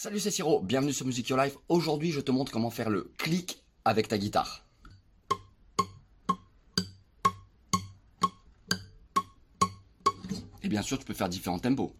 Salut c'est Siro, bienvenue sur Music Your Life. Aujourd'hui je te montre comment faire le clic avec ta guitare. Et bien sûr tu peux faire différents tempos.